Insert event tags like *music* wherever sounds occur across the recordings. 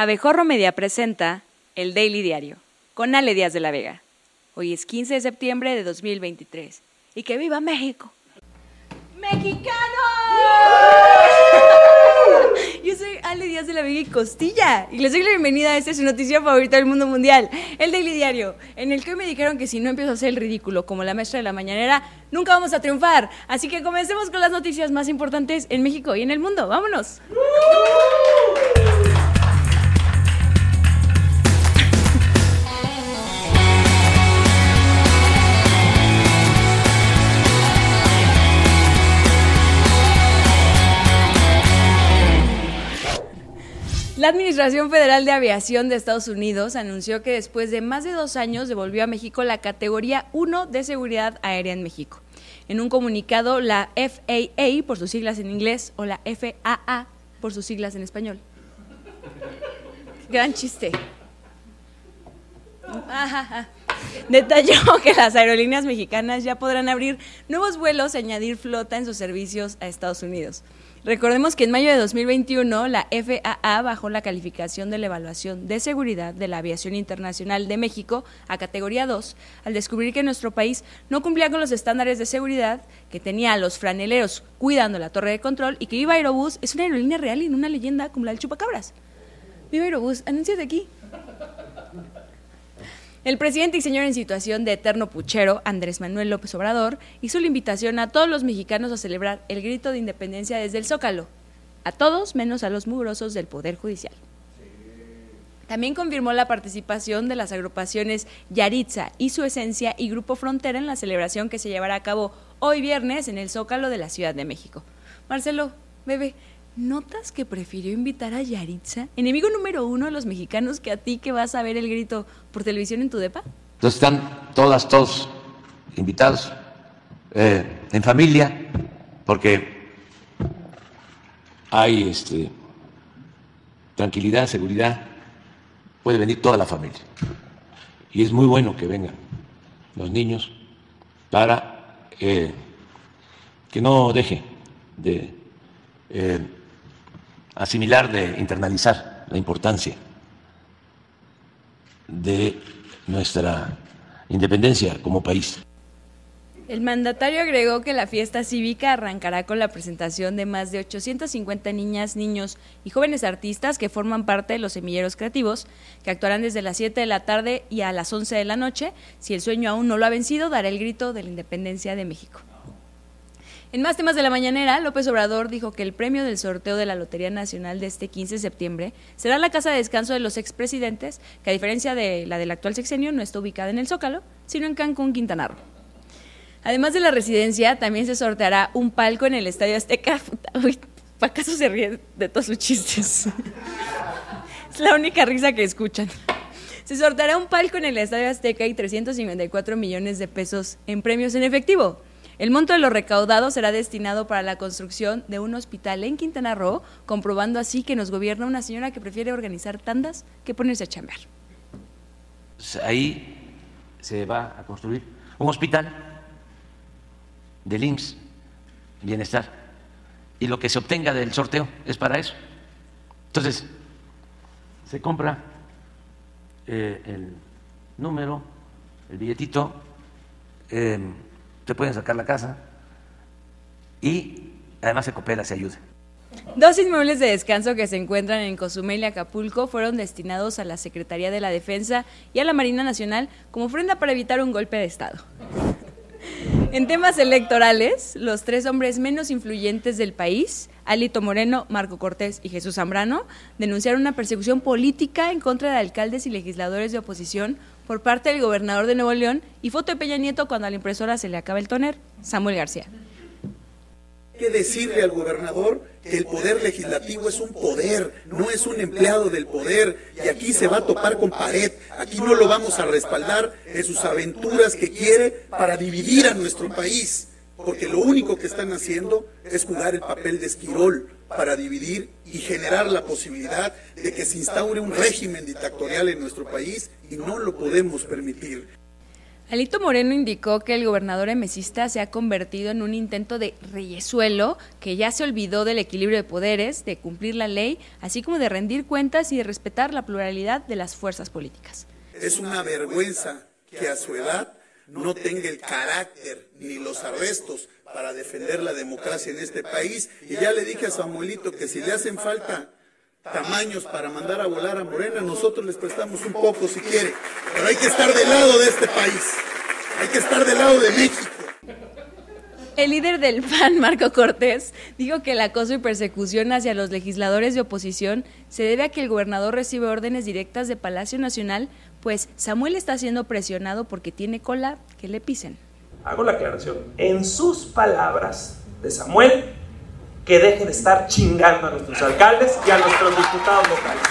Abejorro Media presenta el Daily Diario con Ale Díaz de la Vega. Hoy es 15 de septiembre de 2023. ¡Y que viva México! ¡Mexicano! Yo soy Ale Díaz de la Vega y Costilla y les doy la bienvenida a esta su noticia favorita del mundo mundial, el Daily Diario, en el que hoy me dijeron que si no empiezo a hacer el ridículo como la maestra de la mañanera, nunca vamos a triunfar. Así que comencemos con las noticias más importantes en México y en el mundo. ¡Vámonos! La Administración Federal de Aviación de Estados Unidos anunció que después de más de dos años devolvió a México la categoría 1 de seguridad aérea en México. En un comunicado, la FAA, por sus siglas en inglés, o la FAA, por sus siglas en español. Gran chiste. Detalló que las aerolíneas mexicanas ya podrán abrir nuevos vuelos y añadir flota en sus servicios a Estados Unidos. Recordemos que en mayo de 2021 la FAA bajó la calificación de la evaluación de seguridad de la aviación internacional de México a categoría 2 al descubrir que nuestro país no cumplía con los estándares de seguridad que tenía a los franeleros cuidando la torre de control y que Viva Aerobús es una aerolínea real y no una leyenda como la del Chupacabras. Viva Aerobús, de aquí. El presidente y señor en situación de eterno puchero, Andrés Manuel López Obrador, hizo la invitación a todos los mexicanos a celebrar el grito de independencia desde el Zócalo, a todos menos a los mugrosos del Poder Judicial. También confirmó la participación de las agrupaciones Yaritza y su esencia y Grupo Frontera en la celebración que se llevará a cabo hoy viernes en el Zócalo de la Ciudad de México. Marcelo, bebé, ¿Notas que prefirió invitar a Yaritza, enemigo número uno de los mexicanos, que a ti que vas a ver el grito por televisión en tu depa? Entonces están todas, todos invitados, eh, en familia, porque hay este, tranquilidad, seguridad, puede venir toda la familia. Y es muy bueno que vengan los niños para eh, que no deje de eh, asimilar, de internalizar la importancia de nuestra independencia como país. El mandatario agregó que la fiesta cívica arrancará con la presentación de más de 850 niñas, niños y jóvenes artistas que forman parte de los semilleros creativos, que actuarán desde las 7 de la tarde y a las 11 de la noche. Si el sueño aún no lo ha vencido, dará el grito de la independencia de México. En más temas de la mañanera, López Obrador dijo que el premio del sorteo de la Lotería Nacional de este 15 de septiembre será la casa de descanso de los expresidentes, que a diferencia de la del actual sexenio no está ubicada en el Zócalo, sino en Cancún, Quintana Roo. Además de la residencia, también se sorteará un palco en el Estadio Azteca. *laughs* Uy, ¿acaso se ríe de todos sus chistes? *laughs* es la única risa que escuchan. Se sorteará un palco en el Estadio Azteca y 354 millones de pesos en premios en efectivo. El monto de lo recaudado será destinado para la construcción de un hospital en Quintana Roo, comprobando así que nos gobierna una señora que prefiere organizar tandas que ponerse a chambear. Pues ahí se va a construir un hospital del IMSS, bienestar, y lo que se obtenga del sorteo es para eso. Entonces, se compra eh, el número, el billetito, eh, se pueden sacar la casa y además se coopera, se ayuda. Dos inmuebles de descanso que se encuentran en Cozumel y Acapulco fueron destinados a la Secretaría de la Defensa y a la Marina Nacional como ofrenda para evitar un golpe de Estado. *laughs* En temas electorales, los tres hombres menos influyentes del país, Alito Moreno, Marco Cortés y Jesús Zambrano, denunciaron una persecución política en contra de alcaldes y legisladores de oposición por parte del gobernador de Nuevo León y foto de Peña Nieto cuando a la impresora se le acaba el toner, Samuel García. Hay que decirle al gobernador que el poder legislativo es un poder, no es un empleado del poder y aquí se va a topar con pared, aquí no lo vamos a respaldar en sus aventuras que quiere para dividir a nuestro país, porque lo único que están haciendo es jugar el papel de esquirol para dividir y generar la posibilidad de que se instaure un régimen dictatorial en nuestro país y no lo podemos permitir. Alito Moreno indicó que el gobernador emesista se ha convertido en un intento de reyesuelo que ya se olvidó del equilibrio de poderes, de cumplir la ley, así como de rendir cuentas y de respetar la pluralidad de las fuerzas políticas. Es una vergüenza que a su edad no tenga el carácter ni los arrestos para defender la democracia en este país. Y ya le dije a Samuelito que si le hacen falta tamaños para mandar a volar a Morena, nosotros les prestamos un poco si quiere. Pero hay que estar del lado de este país. Hay que estar del lado de México. El líder del PAN, Marco Cortés, dijo que el acoso y persecución hacia los legisladores de oposición se debe a que el gobernador recibe órdenes directas de Palacio Nacional, pues Samuel está siendo presionado porque tiene cola que le pisen. Hago la aclaración. En sus palabras de Samuel, que deje de estar chingando a nuestros alcaldes y a nuestros diputados locales.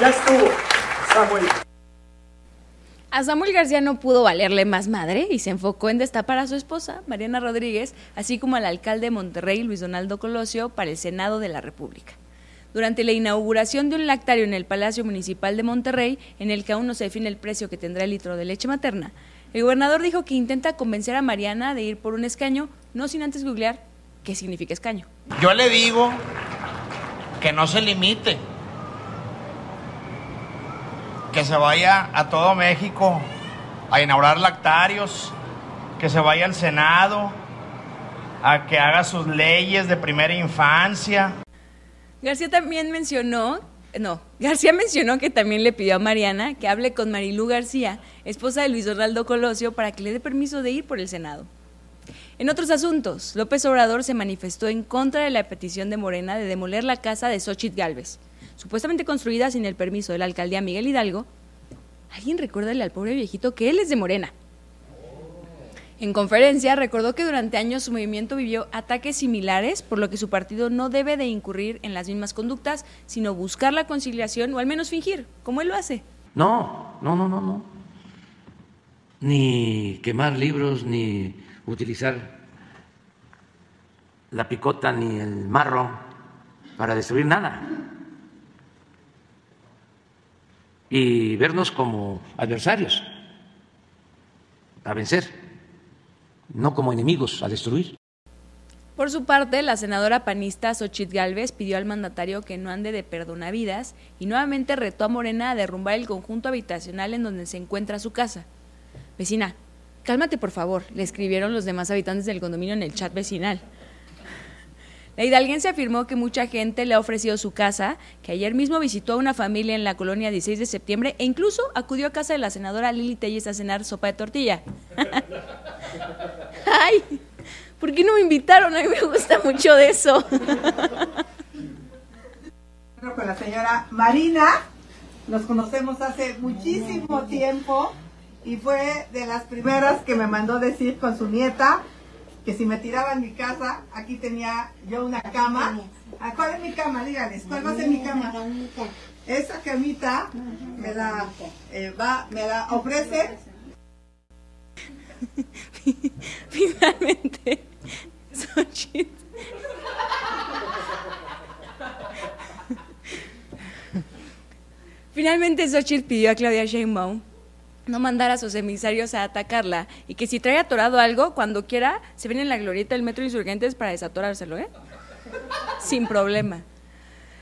Ya estuvo, Samuel. A Samuel García no pudo valerle más madre y se enfocó en destapar a su esposa, Mariana Rodríguez, así como al alcalde de Monterrey, Luis Donaldo Colosio, para el Senado de la República. Durante la inauguración de un lactario en el Palacio Municipal de Monterrey, en el que aún no se define el precio que tendrá el litro de leche materna, el gobernador dijo que intenta convencer a Mariana de ir por un escaño, no sin antes googlear qué significa escaño. Yo le digo que no se limite, que se vaya a todo México a inaugurar lactarios, que se vaya al Senado, a que haga sus leyes de primera infancia. García también mencionó, no, García mencionó que también le pidió a Mariana que hable con Marilú García, esposa de Luis Donaldo Colosio, para que le dé permiso de ir por el Senado. En otros asuntos, López Obrador se manifestó en contra de la petición de Morena de demoler la casa de Xochitl Galvez, supuestamente construida sin el permiso de la alcaldía Miguel Hidalgo. Alguien recuérdale al pobre viejito que él es de Morena. En conferencia recordó que durante años su movimiento vivió ataques similares, por lo que su partido no debe de incurrir en las mismas conductas, sino buscar la conciliación o al menos fingir, como él lo hace. No, no, no, no, no. Ni quemar libros, ni utilizar la picota ni el marro para destruir nada. Y vernos como adversarios a vencer, no como enemigos a destruir. Por su parte, la senadora panista Xochitl Galvez pidió al mandatario que no ande de perdonavidas y nuevamente retó a Morena a derrumbar el conjunto habitacional en donde se encuentra su casa. Vecina, Cálmate, por favor, le escribieron los demás habitantes del condominio en el chat vecinal. La hidalguense afirmó que mucha gente le ha ofrecido su casa, que ayer mismo visitó a una familia en la colonia 16 de septiembre e incluso acudió a casa de la senadora Lili Telles a cenar sopa de tortilla. *laughs* ¡Ay! ¿Por qué no me invitaron? A mí me gusta mucho de eso. Con la señora Marina, nos conocemos hace muchísimo tiempo y fue de las primeras que me mandó decir con su nieta que si me tiraba en mi casa, aquí tenía yo una cama. ¿Cuál es mi cama? Díganles, ¿cuál va a ser mi cama? Esa camita me la, eh, va, me la ofrece. *laughs* Finalmente, Xochitl. Finalmente, Xochitl pidió a Claudia Sheinbaum no mandar a sus emisarios a atacarla y que si trae atorado algo, cuando quiera, se viene en la glorieta del Metro Insurgentes para desatorárselo, ¿eh? Sin problema.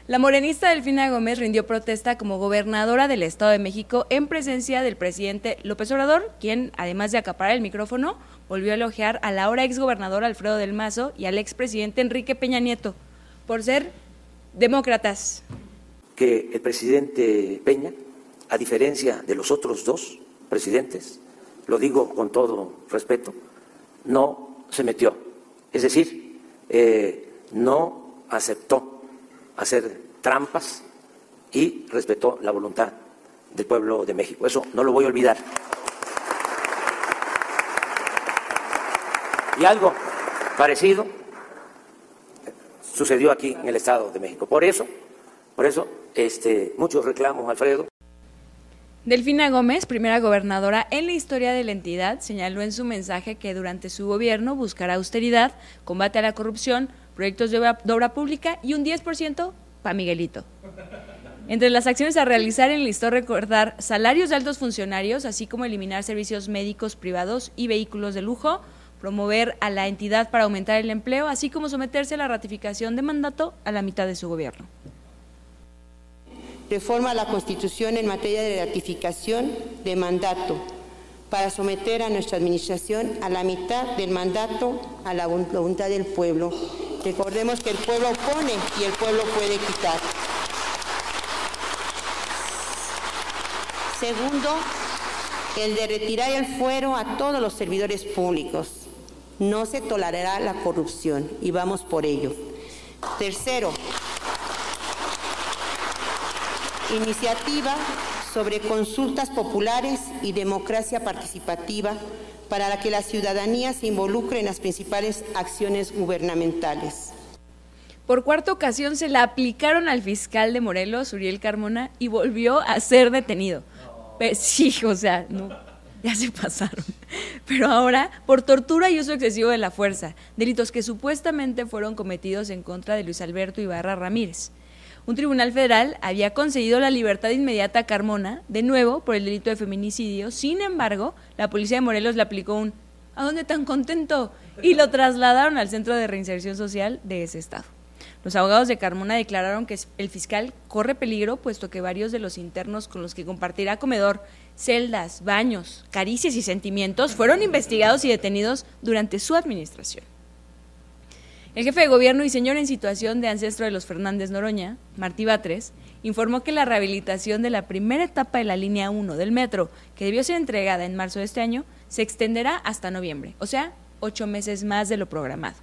La morenista Delfina Gómez rindió protesta como gobernadora del Estado de México en presencia del presidente López Obrador, quien, además de acaparar el micrófono, volvió a elogiar a la ahora exgobernador Alfredo del Mazo y al expresidente Enrique Peña Nieto por ser demócratas. Que el presidente Peña, a diferencia de los otros dos, presidentes, lo digo con todo respeto, no se metió. Es decir, eh, no aceptó hacer trampas y respetó la voluntad del pueblo de México. Eso no lo voy a olvidar. Y algo parecido sucedió aquí en el Estado de México. Por eso, por eso, este, muchos reclamos, Alfredo, Delfina Gómez, primera gobernadora en la historia de la entidad, señaló en su mensaje que durante su gobierno buscará austeridad, combate a la corrupción, proyectos de obra, pública y un 10% para Miguelito. Entre las acciones a realizar enlistó recordar salarios de altos funcionarios, así como eliminar servicios médicos privados y vehículos de lujo, promover a la entidad para aumentar el empleo, así como someterse a la ratificación de mandato a la mitad de su gobierno. Reforma a la Constitución en materia de ratificación de mandato para someter a nuestra administración a la mitad del mandato a la voluntad del pueblo. Recordemos que el pueblo pone y el pueblo puede quitar. Segundo, el de retirar el fuero a todos los servidores públicos. No se tolerará la corrupción y vamos por ello. Tercero, iniciativa sobre consultas populares y democracia participativa para la que la ciudadanía se involucre en las principales acciones gubernamentales. Por cuarta ocasión se la aplicaron al fiscal de Morelos, Uriel Carmona, y volvió a ser detenido. sí, o sea, no, ya se pasaron. Pero ahora, por tortura y uso excesivo de la fuerza, delitos que supuestamente fueron cometidos en contra de Luis Alberto Ibarra Ramírez. Un tribunal federal había concedido la libertad inmediata a Carmona, de nuevo por el delito de feminicidio. Sin embargo, la policía de Morelos le aplicó un ¿A dónde tan contento? y lo trasladaron al Centro de Reinserción Social de ese estado. Los abogados de Carmona declararon que el fiscal corre peligro, puesto que varios de los internos con los que compartirá comedor, celdas, baños, caricias y sentimientos fueron investigados y detenidos durante su administración. El jefe de gobierno y señor en situación de ancestro de los Fernández Noroña, Martí Batres, informó que la rehabilitación de la primera etapa de la línea 1 del metro, que debió ser entregada en marzo de este año, se extenderá hasta noviembre, o sea, ocho meses más de lo programado.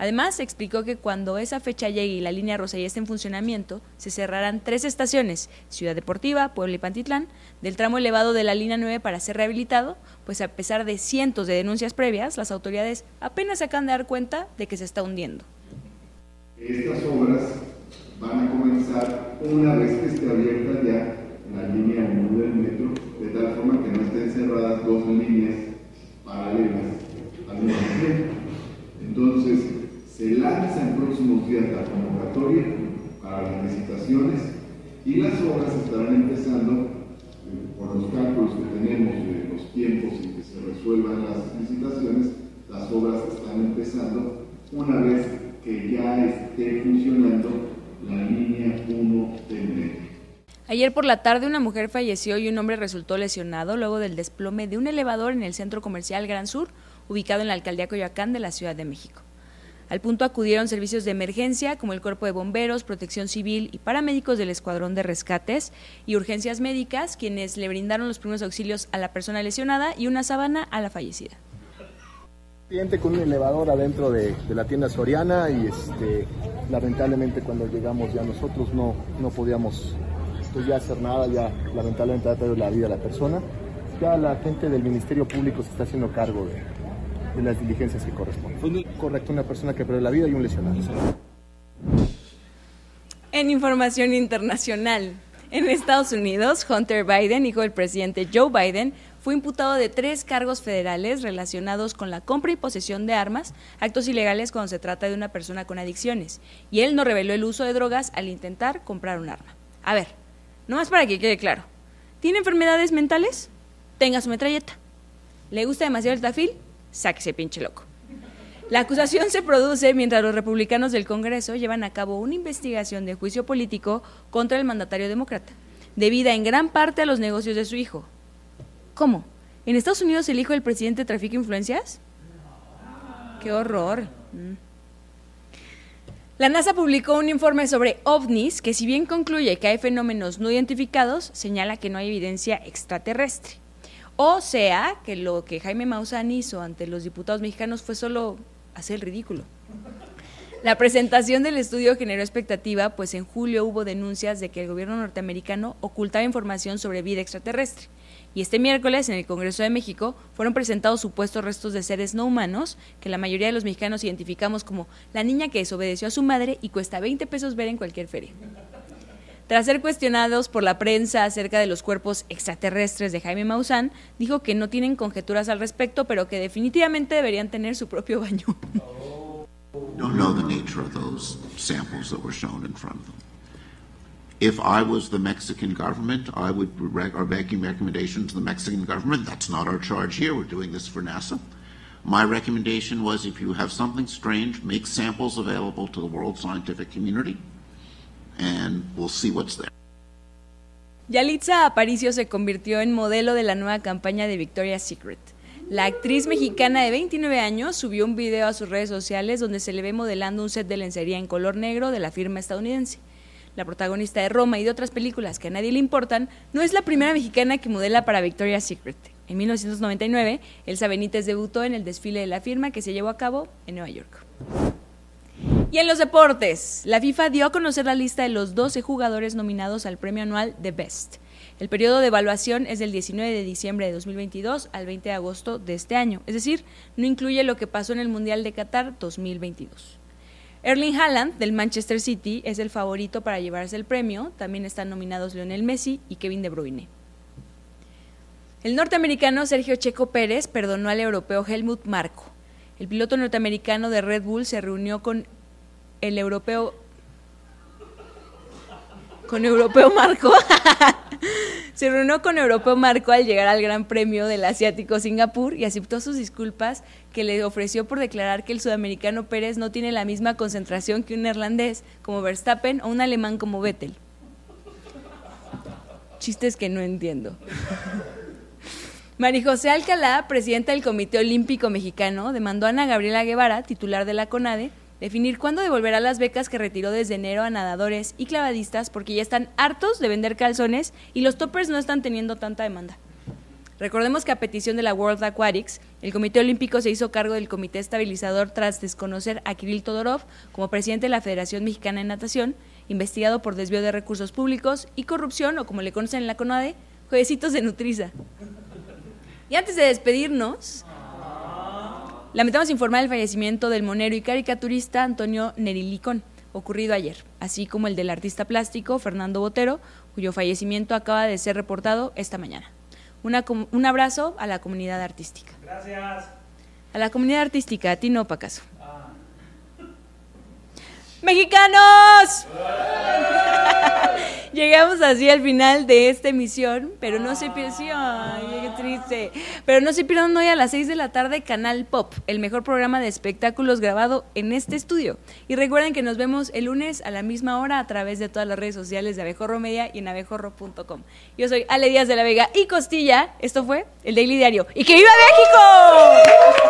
Además, explicó que cuando esa fecha llegue y la línea rosa ya esté en funcionamiento, se cerrarán tres estaciones, Ciudad Deportiva, Puebla y Pantitlán, del tramo elevado de la línea 9 para ser rehabilitado, pues a pesar de cientos de denuncias previas, las autoridades apenas se acaban de dar cuenta de que se está hundiendo. Estas obras van a comenzar una vez que esté abierta ya la línea 1 del metro, de tal forma que no estén cerradas dos líneas paralelas al mismo tiempo. Entonces, se lanza en próximos días la convocatoria para las licitaciones y las obras estarán empezando, eh, por los cálculos que tenemos de los tiempos en que se resuelvan las licitaciones, las obras están empezando una vez que ya esté funcionando la línea 1 del metro. Ayer por la tarde una mujer falleció y un hombre resultó lesionado luego del desplome de un elevador en el centro comercial Gran Sur, ubicado en la alcaldía Coyoacán de la Ciudad de México. Al punto acudieron servicios de emergencia como el Cuerpo de Bomberos, Protección Civil y paramédicos del Escuadrón de Rescates y Urgencias Médicas, quienes le brindaron los primeros auxilios a la persona lesionada y una sábana a la fallecida. Cliente con un elevador adentro de, la tienda Soriana y este, lamentablemente cuando llegamos ya nosotros no, no podíamos pues, ya hacer nada, ya lamentablemente ha la vida a la persona. Ya la gente del Ministerio Público se está haciendo cargo de, de las diligencias que corresponden. Correcto una persona que perdió la vida y un lesionado. En información internacional, en Estados Unidos, Hunter Biden, hijo del presidente Joe Biden, fue imputado de tres cargos federales relacionados con la compra y posesión de armas, actos ilegales cuando se trata de una persona con adicciones, y él no reveló el uso de drogas al intentar comprar un arma. A ver, nomás para que quede claro, ¿tiene enfermedades mentales? Tenga su metralleta. ¿Le gusta demasiado el tafil? Sáquese pinche loco. La acusación se produce mientras los republicanos del Congreso llevan a cabo una investigación de juicio político contra el mandatario demócrata, debida en gran parte a los negocios de su hijo. ¿Cómo? ¿En Estados Unidos el hijo del presidente trafica influencias? ¡Qué horror! Mm. La NASA publicó un informe sobre ovnis que si bien concluye que hay fenómenos no identificados, señala que no hay evidencia extraterrestre. O sea, que lo que Jaime Maussan hizo ante los diputados mexicanos fue solo hacer el ridículo. La presentación del estudio generó expectativa, pues en julio hubo denuncias de que el gobierno norteamericano ocultaba información sobre vida extraterrestre. Y este miércoles, en el Congreso de México, fueron presentados supuestos restos de seres no humanos que la mayoría de los mexicanos identificamos como la niña que desobedeció a su madre y cuesta 20 pesos ver en cualquier feria. Tras ser cuestionados por la prensa acerca de los cuerpos extraterrestres de Jaime Maussan, dijo que no tienen conjeturas al respecto, pero que definitivamente deberían tener su propio baño. *laughs* Don't know the nature of those samples that were shown in front of them. If I was the Mexican government, I would rec- are making recommendations to the Mexican government. That's not our charge here. We're doing this for NASA. My recommendation was if you have something strange, make samples available to the world scientific community, and we'll see what's there. Yalitza Aparicio se convirtió en modelo de la nueva campaña de Victoria's Secret. La actriz mexicana de 29 años subió un video a sus redes sociales donde se le ve modelando un set de lencería en color negro de la firma estadounidense. La protagonista de Roma y de otras películas que a nadie le importan, no es la primera mexicana que modela para Victoria's Secret. En 1999, Elsa Benítez debutó en el desfile de la firma que se llevó a cabo en Nueva York. Y en los deportes, la FIFA dio a conocer la lista de los 12 jugadores nominados al premio anual The Best. El periodo de evaluación es del 19 de diciembre de 2022 al 20 de agosto de este año, es decir, no incluye lo que pasó en el Mundial de Qatar 2022. Erling Haaland del Manchester City es el favorito para llevarse el premio, también están nominados Lionel Messi y Kevin De Bruyne. El norteamericano Sergio Checo Pérez perdonó al europeo Helmut Marko. El piloto norteamericano de Red Bull se reunió con el europeo con europeo Marco *laughs* se reunió con europeo Marco al llegar al Gran Premio del Asiático Singapur y aceptó sus disculpas que le ofreció por declarar que el sudamericano Pérez no tiene la misma concentración que un neerlandés como Verstappen o un alemán como Vettel. Chistes que no entiendo. María José Alcalá, presidenta del Comité Olímpico Mexicano, demandó a Ana Gabriela Guevara, titular de la CONADE, definir cuándo devolverá las becas que retiró desde enero a nadadores y clavadistas porque ya están hartos de vender calzones y los toppers no están teniendo tanta demanda. Recordemos que a petición de la World Aquatics, el Comité Olímpico se hizo cargo del Comité Estabilizador tras desconocer a Kirill Todorov como presidente de la Federación Mexicana de Natación, investigado por desvío de recursos públicos y corrupción, o como le conocen en la CONADE, jueguecitos de Nutriza. Y antes de despedirnos, lamentamos informar el fallecimiento del monero y caricaturista Antonio Nerilicón, ocurrido ayer, así como el del artista plástico Fernando Botero, cuyo fallecimiento acaba de ser reportado esta mañana. Una, un abrazo a la comunidad artística. Gracias. A la comunidad artística, a ti no, Pacaso. ¡Mexicanos! Llegamos así al final de esta emisión, pero no se pierdan, qué triste, pero no se pierdan hoy a las 6 de la tarde Canal Pop, el mejor programa de espectáculos grabado en este estudio. Y recuerden que nos vemos el lunes a la misma hora a través de todas las redes sociales de Abejorro Media y en abejorro.com. Yo soy Ale Díaz de la Vega y Costilla, esto fue el Daily Diario. ¡Y que viva México!